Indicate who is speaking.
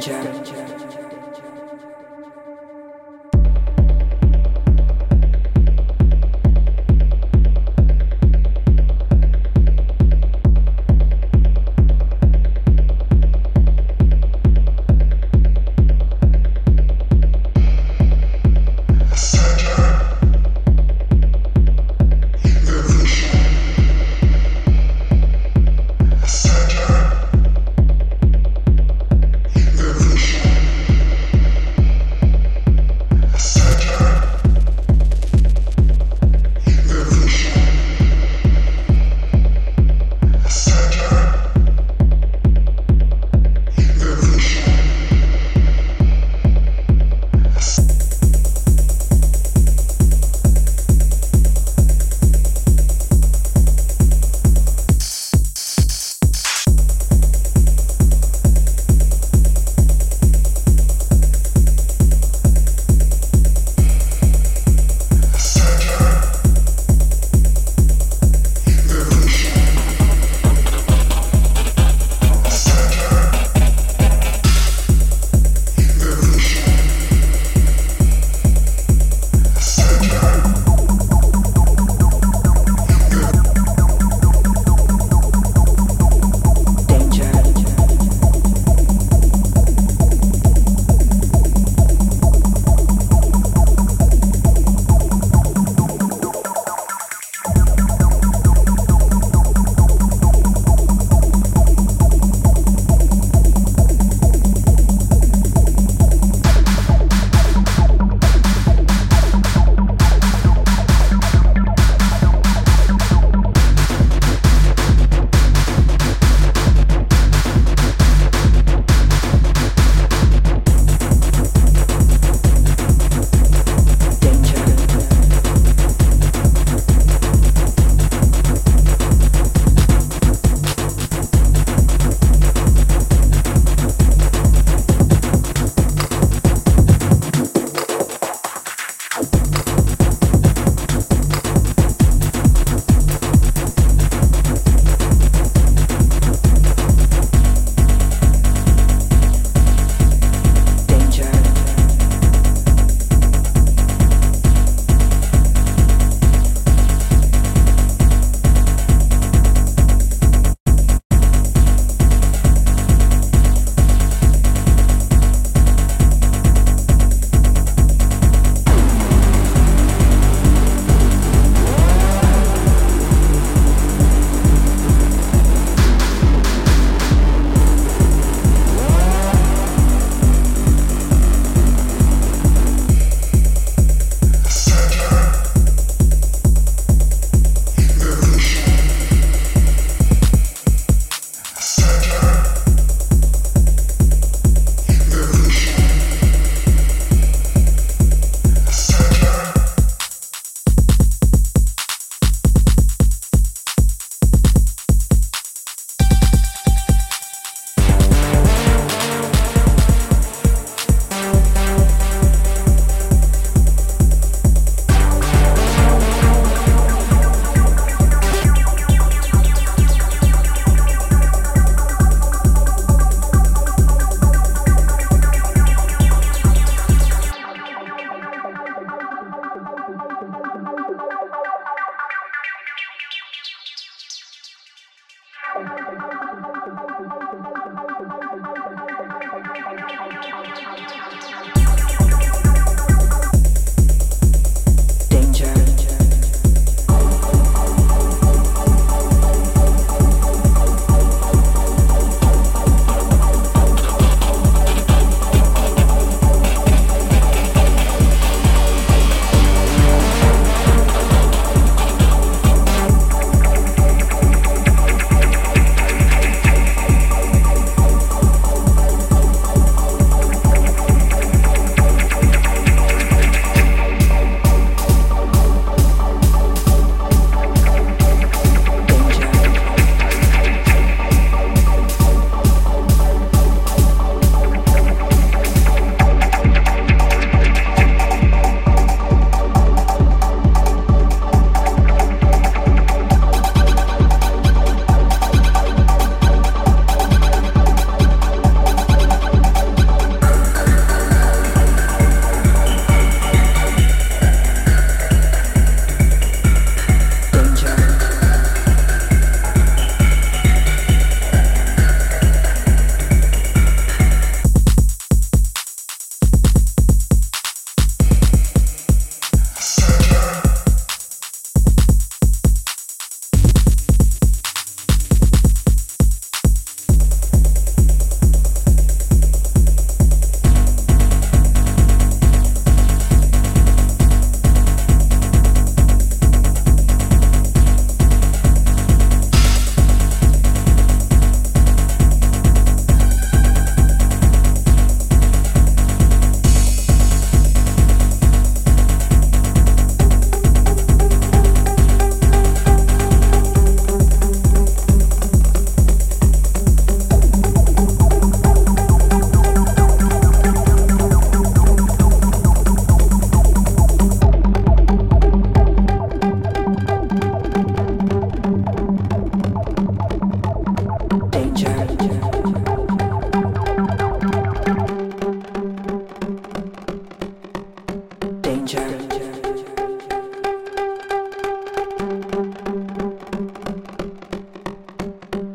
Speaker 1: stranger.